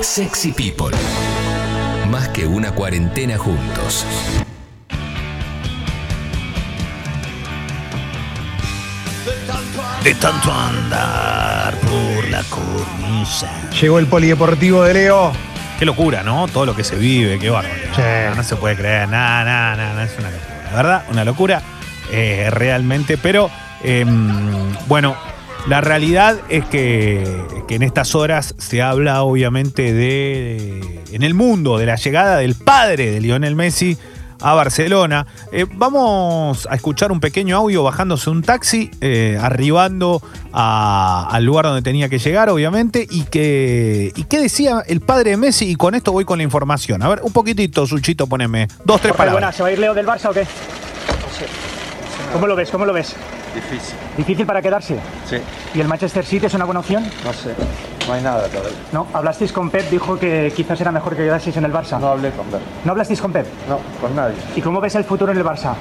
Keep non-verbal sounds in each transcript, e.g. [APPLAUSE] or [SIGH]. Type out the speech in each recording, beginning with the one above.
Sexy People. Más que una cuarentena juntos. De tanto andar por la cornisa. Llegó el polideportivo de Leo. Qué locura, ¿no? Todo lo que se vive, qué bárbaro. Sí. No, no se puede creer, nada, nada, nada, es una locura. La verdad, una locura, eh, realmente. Pero, em, bueno, la realidad es que, que en estas horas se habla, obviamente, de. en el mundo, de la llegada del padre de Lionel Messi a Barcelona. Eh, vamos a escuchar un pequeño audio bajándose un taxi, eh, arribando a- al lugar donde tenía que llegar, obviamente, y que y qué decía el padre de Messi, y con esto voy con la información. A ver, un poquitito, Suchito, poneme dos, tres Jorge, palabras. buenas, ¿se va a ir Leo del Barça o qué? ¿Cómo lo ves? ¿Cómo lo ves? Difícil, ¿Difícil para quedarse? sí, ¿Y el Manchester City es una buena opción? no sé, no hay nada todavía. No, hablasteis con Pep, dijo que quizás era mejor que quedaseis en el Barça. No hablé con Ver, ¿No hablasteis con Pep? no, con nadie. ¿Y cómo ves el futuro en el Barça?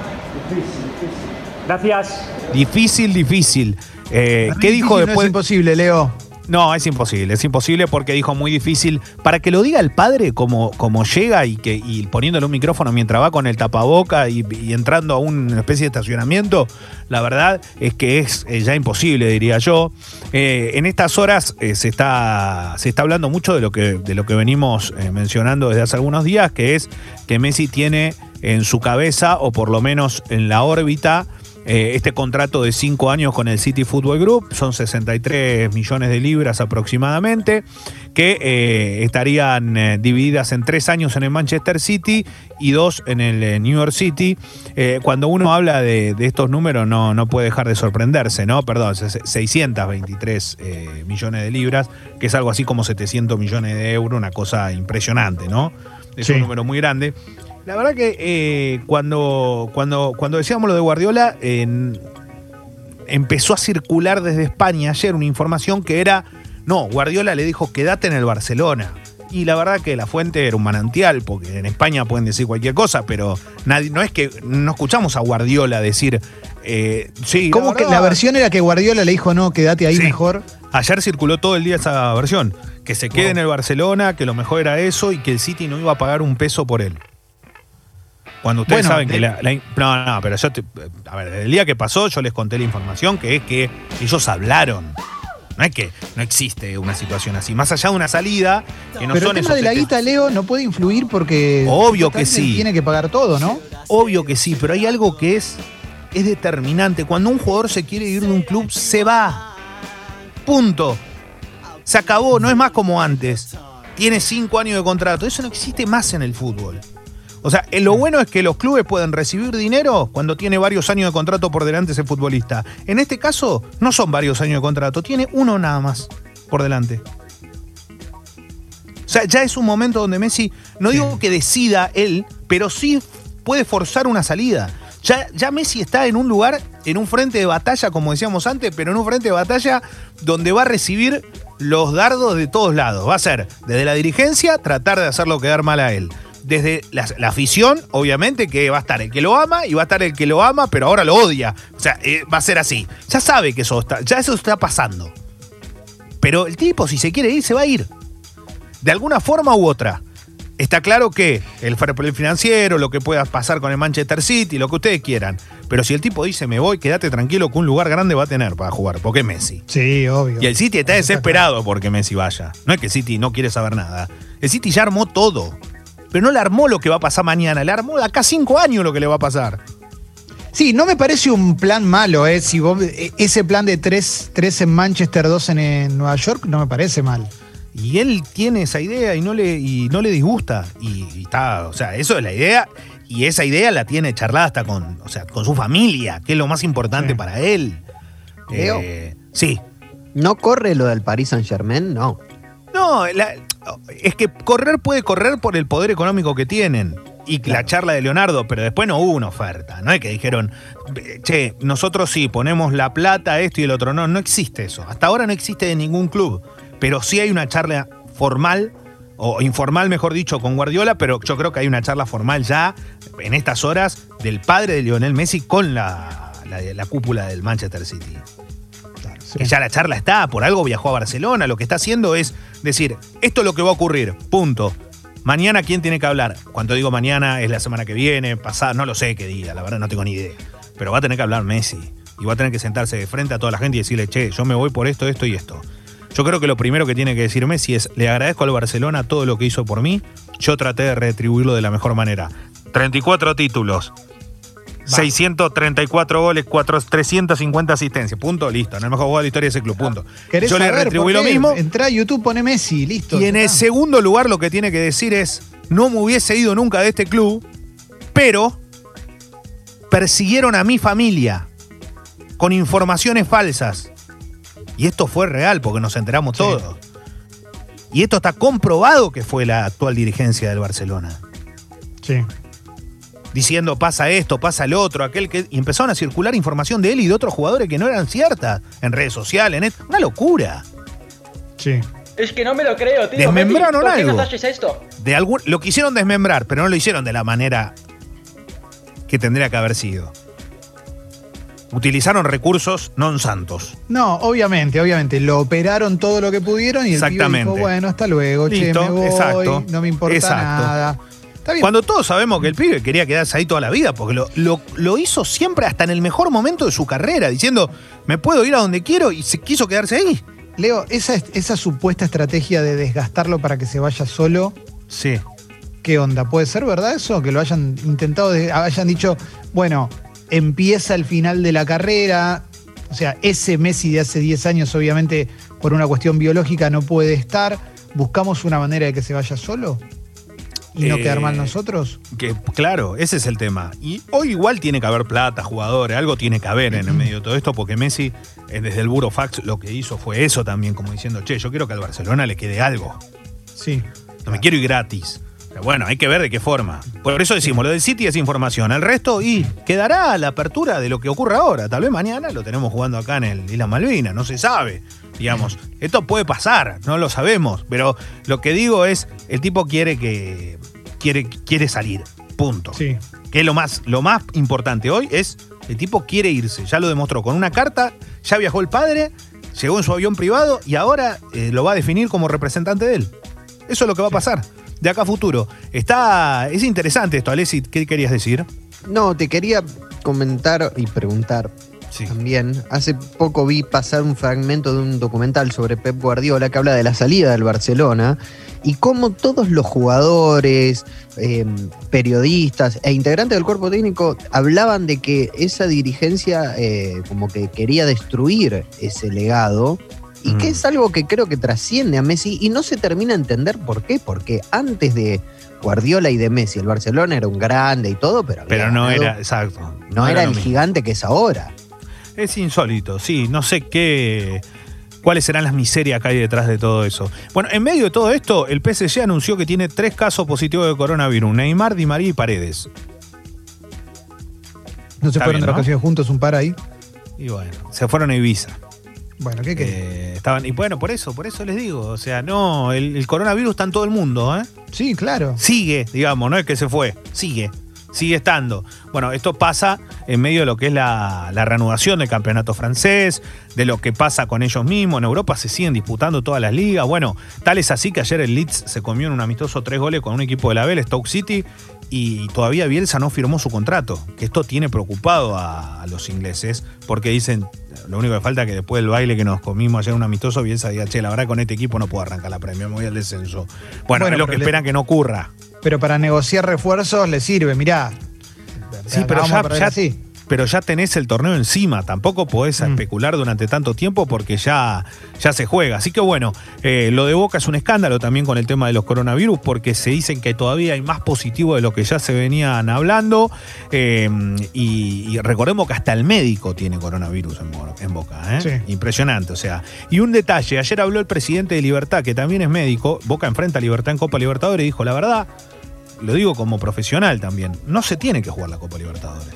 Gracias. Difícil, difícil. Eh, ¿Qué dijo difícil No después? es imposible, Leo. No, es imposible, es imposible porque dijo muy difícil. Para que lo diga el padre como, como llega y, que, poniéndole un micrófono mientras va con el tapaboca y, entrando a una especie de estacionamiento, la verdad es que es eh, ya imposible, diría yo. Eh, en estas horas eh, se, está, se está hablando mucho de lo que, de lo que venimos mencionando desde hace algunos días, que es que Messi tiene en su cabeza, o por lo menos en la órbita, eh, este contrato de cinco años con el City Football Group, son 63 millones de libras aproximadamente, que eh, estarían eh, divididas en tres años en el Manchester City y dos en el New York City. Cuando uno habla de, de estos números no, no puede dejar de sorprenderse, ¿no? Perdón, se- 623 eh, millones de libras, que es algo así como 700 millones de euros, una cosa impresionante, ¿no? Es Sí. un número muy grande. La verdad que eh, cuando, cuando, cuando decíamos lo de Guardiola, empezó a circular desde España ayer una información que era, no, Guardiola le dijo, quédate en el Barcelona. Y la verdad que la fuente era un manantial, porque en España pueden decir cualquier cosa, pero nadie, no es que no escuchamos a Guardiola decir, eh, sí, ¿Cómo que la versión era que Guardiola le dijo no, quédate ahí Sí. mejor? Ayer circuló todo el día esa versión, que se quede Wow. en el Barcelona, que lo mejor era eso y que el City no iba a pagar un peso por él. Cuando ustedes Bueno, saben que la, la- No, no, pero yo te- A ver, desde el día que pasó yo les conté la información que es que ellos hablaron. No es que no existe una situación así. Más allá de una salida, que no Pero son el tema esos de la guita, Leo, no puede influir porque. Obvio que sí. Tiene que pagar todo, ¿no? Obvio que sí, pero hay algo que es, es determinante. Cuando un jugador se quiere ir de un club, se va. Punto. Se acabó, no es más como antes. Tiene cinco años de contrato. Eso no existe más en el fútbol. O sea, eh, lo bueno es que los clubes pueden recibir dinero cuando tiene varios años de contrato por delante ese futbolista. En este caso, no son varios años de contrato, tiene uno nada más por delante. O sea, ya es un momento donde Messi, no digo que decida él, pero sí puede forzar una salida. Ya, ya Messi está en un lugar, en un frente de batalla, como decíamos antes, pero en un frente de batalla donde va a recibir los dardos de todos lados. Va a ser desde la dirigencia tratar de hacerlo quedar mal a él. Desde la, la afición, obviamente, que va a estar el que lo ama y va a estar el que lo ama, pero ahora lo odia. O sea, eh, va a ser así. Ya sabe que eso está, ya eso está pasando. Pero el tipo, si se quiere ir, se va a ir de alguna forma u otra. Está claro que el fair play financiero, lo que pueda pasar con el Manchester City, lo que ustedes quieran. Pero si el tipo dice me voy, quédate tranquilo que un lugar grande va a tener para jugar, porque es Messi. Sí, obvio. Y el City está desesperado porque Messi vaya. No es que el City no quiere saber nada. El City ya armó todo. Pero no le armó lo que va a pasar mañana, le armó de acá cinco años lo que le va a pasar. Sí, no me parece un plan malo, ¿eh? Si vos, eh, ese plan de tres, tres en Manchester, dos en, en Nueva York, no me parece mal. Y él tiene esa idea y no le, y no le disgusta. Y, y está, o sea, eso es la idea. Y esa idea la tiene charlada hasta con, o sea, con su familia, que es lo más importante Sí. para él. Eh, sí. ¿No corre lo del Paris Saint Germain? No. No, la- es que correr puede correr por el poder económico que tienen. Y la charla de Leonardo, pero después no hubo una oferta. No es que dijeron, che, nosotros sí ponemos la plata, esto y el otro. No, no existe eso. Hasta ahora no existe de ningún club. Pero sí hay una charla formal, o informal mejor dicho, con Guardiola, pero yo creo que hay una charla formal ya en estas horas del padre de Lionel Messi con la, la, la cúpula del Manchester City. Sí. que ya la charla está, por algo viajó a Barcelona, lo que está haciendo es decir, esto es lo que va a ocurrir, punto. Mañana, ¿quién tiene que hablar? Cuando digo mañana, es la semana que viene, pasada, no lo sé qué día, la verdad no tengo ni idea. Pero va a tener que hablar Messi. Y va a tener que sentarse de frente a toda la gente y decirle, che, yo me voy por esto, esto y esto. Yo creo que lo primero que tiene que decir Messi es, le agradezco al Barcelona todo lo que hizo por mí, yo traté de retribuirlo de la mejor manera. 34 títulos, 634 goles, 4, 350 asistencias, punto, listo, no el mejor jugador de la historia de ese club, punto. ¿Querés Yo le retribuí lo mismo. Entrá a YouTube, pone Messi, listo. Y en el segundo lugar lo que tiene que decir es, no me hubiese ido nunca de este club, pero persiguieron a mi familia con informaciones falsas. Y esto fue real porque nos enteramos Sí. todos. Y esto está comprobado que fue la actual dirigencia del Barcelona. Sí. Diciendo pasa esto, pasa el otro, aquel que. Y empezaron a circular información de él y de otros jugadores que no eran ciertas en redes sociales. En Una locura. Sí. Es que no me lo creo, tío. Desmembraron Messi, ¿Por qué algo. nos haces esto? de algún, lo quisieron desmembrar, pero no lo hicieron de la manera que tendría que haber sido. Utilizaron recursos non santos. No, obviamente, obviamente. Lo operaron todo lo que pudieron y el pibe Exactamente. dijo, bueno, hasta luego, Listo, che, me voy, exacto, no me importa exacto. nada. Está bien. Cuando todos sabemos que el pibe quería quedarse ahí toda la vida, porque lo, lo- lo hizo siempre hasta en el mejor momento de su carrera, diciendo, me puedo ir a donde quiero y se quiso quedarse ahí. Leo, esa, esa supuesta estrategia de desgastarlo para que se vaya solo, Sí. ¿qué onda? ¿Puede ser verdad eso? Que lo hayan intentado, de- hayan dicho, bueno, empieza el final de la carrera. O sea, ese Messi de hace 10 años, obviamente, por una cuestión biológica, no puede estar. ¿Buscamos una manera de que se vaya solo? ¿Y no Eh, quedar mal nosotros? Que, claro, ese es el tema. Y hoy igual tiene que haber plata, jugadores, algo tiene que haber en el medio de todo esto, porque Messi, eh, desde el Burofax, lo que hizo fue eso también, como diciendo, che, yo quiero que al Barcelona le quede algo. Sí. No me quiero ir gratis. Bueno, hay que ver de qué forma. Por eso decimos, lo del City es información. El resto, y quedará a la apertura de lo que ocurra ahora. Tal vez mañana lo tenemos jugando acá en el Isla Malvina, no se sabe. Digamos, esto puede pasar, no lo sabemos. Pero lo que digo es, el tipo quiere que. quiere, quiere salir. Punto. Sí. Que es lo más, lo más importante hoy es, el tipo quiere irse. Ya lo demostró con una carta, ya viajó el padre, llegó en su avión privado y ahora eh, lo va a definir como representante de él. Eso es lo que va a pasar. De acá a futuro. Está. Es interesante esto, Alessi. ¿Qué querías decir? No, te quería comentar y preguntar Sí. también. Hace poco vi pasar un fragmento de un documental sobre Pep Guardiola que habla de la salida del Barcelona y cómo todos los jugadores, eh, periodistas e integrantes del cuerpo técnico hablaban de que esa dirigencia eh, como que quería destruir ese legado y Mm. que es algo que creo que trasciende a Messi y no se termina a entender por qué, porque antes de Guardiola y de Messi, el Barcelona era un grande y todo, pero, Pero no ganado- era. Exacto. no era el gigante que es ahora. Es insólito, sí. No sé qué. ¿Cuáles serán las miserias que hay detrás de todo eso? Bueno, en medio de todo esto, el PSG anunció que tiene tres casos positivos de coronavirus: Neymar, Di María y Paredes. ¿No se Está fueron de ¿no? vacaciones juntos un par ahí? Y bueno, se fueron a Ibiza. Bueno, ¿qué querés? Eh, estaban, y bueno, por eso, por eso les digo. O sea, no, el, el coronavirus está en todo el mundo, ¿eh? Sí, claro. Sigue, digamos, no es que se fue, sigue, sigue estando. Bueno, esto pasa en medio de lo que es la, la reanudación del campeonato francés, de lo que pasa con ellos mismos. En Europa se siguen disputando todas las ligas. Bueno, tal es así que ayer el Leeds se comió en un amistoso tres goles con un equipo de la Bell, Stoke City, y todavía Bielsa no firmó su contrato. Que esto tiene preocupado a, a los ingleses, porque dicen, lo único que falta es que después del baile que nos comimos ayer en un amistoso, Bielsa diga, che, la verdad con este equipo no puedo arrancar la premia, me voy al descenso. Bueno, Bueno, es lo que le- esperan que no ocurra. Pero para negociar refuerzos le sirve, mirá. Sí, pero ya, así. Pero ya tenés el torneo encima. Tampoco podés Mm. especular durante tanto tiempo porque ya, ya se juega. Así que bueno, eh, lo de Boca es un escándalo también con el tema de los coronavirus porque se dicen que todavía hay más positivo de lo que ya se venían hablando. Eh, y, y recordemos que hasta el médico tiene coronavirus en, Bo- en Boca. ¿eh? Sí. Impresionante. O sea, y un detalle, ayer habló el presidente de Libertad, que también es médico. Boca enfrenta a Libertad en Copa Libertadores y dijo, la verdad, lo digo como profesional también, no se tiene que jugar la Copa Libertadores.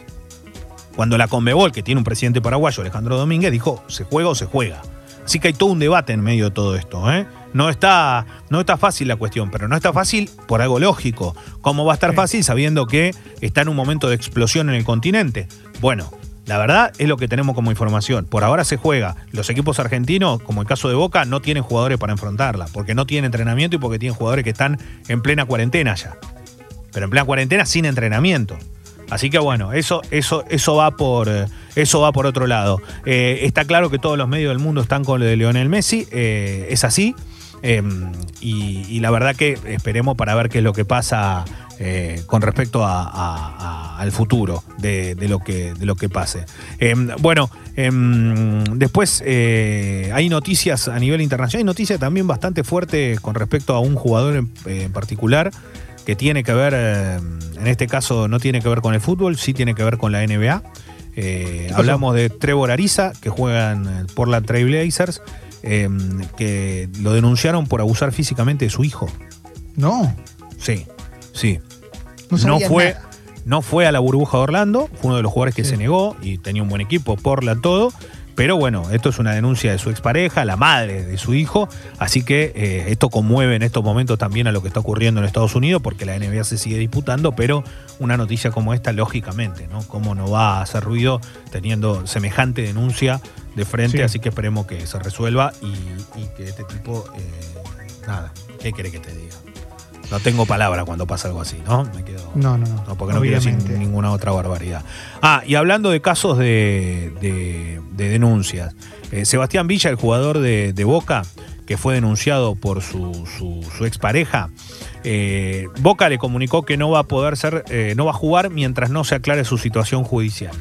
Cuando la Conmebol, que tiene un presidente paraguayo, Alejandro Domínguez, dijo, se juega o se juega. Así que hay todo un debate en medio de todo esto. ¿eh? No, está, no está fácil la cuestión, pero no está fácil por algo lógico. ¿Cómo va a estar fácil sabiendo que está en un momento de explosión en el continente? Bueno, La verdad es lo que tenemos como información. Por ahora se juega. Los equipos argentinos, como el caso de Boca, no tienen jugadores para enfrentarla, porque no tienen entrenamiento y porque tienen jugadores que están en plena cuarentena ya. Pero en plena cuarentena sin entrenamiento. Así que bueno, eso, eso, eso va por, eso va por otro lado. Eh, está claro que todos los medios del mundo están con lo de Lionel Messi, eh, es así. Eh, y, la verdad que esperemos para ver qué es lo que pasa eh, con respecto a- al futuro de, lo que, de lo que pase. Eh, bueno, em, después hay noticias a nivel internacional, hay noticias también bastante fuertes con respecto a un jugador en particular que tiene que ver, eh, en este caso no tiene que ver con el fútbol, sí tiene que ver con la NBA. Eh, hablamos de Trevor Ariza, que juega en el Portland Trail Blazers, eh, que lo denunciaron por abusar físicamente de su hijo. No, Sí, sí. no fue, nada. no fue a la burbuja de Orlando, fue uno de los jugadores que Sí. se negó y tenía un buen equipo, Portland todo. Pero bueno, esto es una denuncia de su expareja, la madre de su hijo, así que eh, esto conmueve en estos momentos también a lo que está ocurriendo en Estados Unidos, porque la NBA se sigue disputando, pero una noticia como esta, lógicamente, ¿no? ¿Cómo no va a hacer ruido teniendo semejante denuncia de frente? Sí. Así que esperemos que se resuelva y, y que este tipo, eh, nada, ¿qué quiere que te diga? No tengo palabra cuando pasa algo así, ¿no? Me quedo. No, no, no. No, porque no quiero decir ninguna otra barbaridad. Ah, y hablando de casos de, de- de denuncias. eh, Sebastián Villa, el jugador de, de Boca, que fue denunciado por su, su, su expareja, eh, Boca le comunicó que no va a poder ser, eh, no va a jugar mientras no se aclare su situación judicial.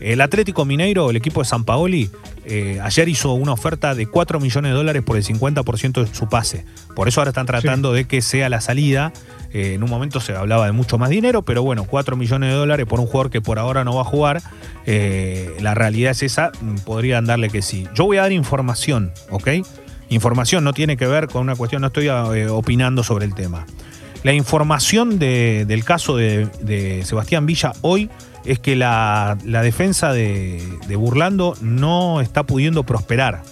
El Atlético Mineiro, el equipo de San Paoli, eh, ayer hizo una oferta de 4 millones de dólares por el 50% de su pase. Por eso ahora están tratando de que sea la salida. Eh, en un momento se hablaba de mucho más dinero, pero bueno, 4 millones de dólares por un jugador que por ahora no va a jugar. eh, la realidad es esa, mm, podrían darle que sí. Yo voy a dar información, ¿ok? Información no tiene que ver con una cuestión, no estoy eh, opinando sobre el tema. La información de- del caso de, de Sebastián Villa hoy es que la, la defensa de, de Burlando no está pudiendo prosperar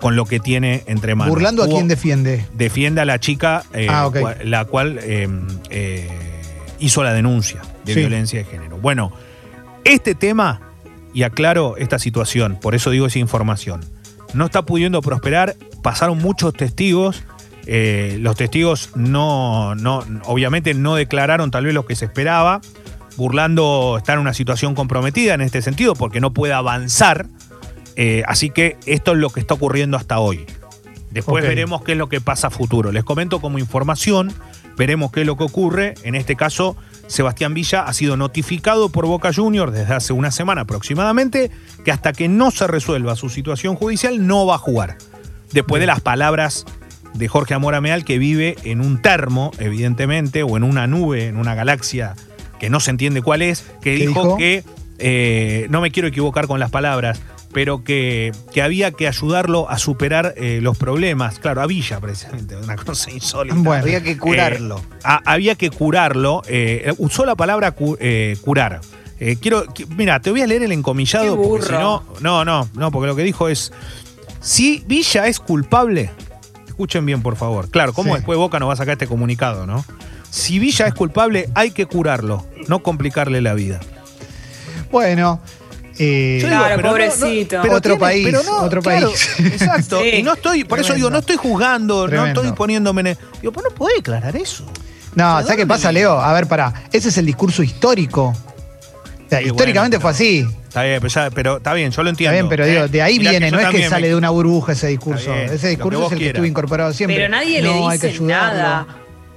con lo que tiene entre manos. Burlando a quién defiende. defiende a la chica eh, Ah, la cual eh, eh, hizo la denuncia de Sí. violencia de género. Bueno, este tema, y aclaro esta situación, por eso digo esa información, no está pudiendo prosperar, pasaron muchos testigos, eh, los testigos no, no, obviamente no declararon tal vez lo que se esperaba, Burlando está en una situación comprometida en este sentido porque no puede avanzar, eh, así que esto es lo que está ocurriendo hasta hoy. Después veremos qué es lo que pasa a futuro. Les comento como información, veremos qué es lo que ocurre. En este caso, Sebastián Villa ha sido notificado por Boca Juniors desde hace una semana aproximadamente que hasta que no se resuelva su situación judicial no va a jugar. Después de las palabras de Jorge Amora Meal que vive en un termo, evidentemente, o en una nube, en una galaxia que no se entiende cuál es, que ¿Qué dijo, dijo? que, eh, no me quiero equivocar con las palabras, pero que, que había que ayudarlo a superar eh, los problemas. Claro, a Villa, precisamente, una cosa insólita. Bueno, Había que curarlo. Eh, a- había que curarlo. eh, usó la palabra cu- eh, curar. Eh, quiero, qui- mira, te voy a leer el encomillado Qué porque si no, no, no, no, porque lo que dijo es si Villa es culpable, escuchen bien por favor. Claro, ¿cómo Sí. después Boca nos va a sacar este comunicado, no? Si Villa es culpable, hay que curarlo, no complicarle la vida. Bueno, eh, Claro, pero no- pobrecito. Otro país, otro claro, país. [LAUGHS] Exacto. Sí. Y no estoy, por eso digo, no estoy Tremendo. no estoy poniéndome. en el- Digo, pues no puede declarar eso. No, sea, ¿sabes qué ¿dónde pasa, le- Leo? A ver, pará. Ese es el discurso histórico. O sea, históricamente bueno, fue así. Está bien, pero, ya- pero está bien, yo lo Está entiendo. bien, pero ¿eh? digo, de ahí Mirá viene, no es que sale me- de una burbuja ese discurso. Está bien, ese discurso es el que estuvo incorporado siempre. Pero nadie le no, hay que dice ayudarlo. nada.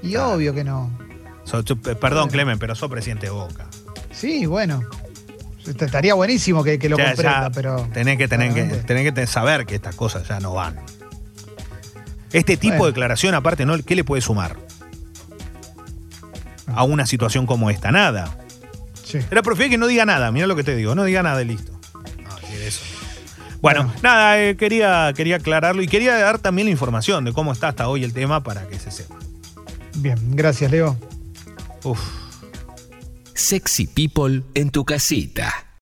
Y obvio que no. So- tú- perdón, Clemen, pero sos presidente de Boca. Sí, bueno. Est- Estaría buenísimo que, que lo comprenda, ya pero. Tenés que, que, tenés que saber que estas cosas ya no van. Este tipo Bueno. de declaración, aparte, ¿no? ¿qué le puede sumar? A una situación como esta, nada. Sí. Era prefiero que no diga nada, mira lo que te digo, no diga nada y listo. No, sí, eso. Bueno, Bueno. nada, eh, quería, quería aclararlo y quería dar también la información de cómo está hasta hoy el tema para que se sepa. Bien, gracias, Leo. Uf. Sexy People en tu casita.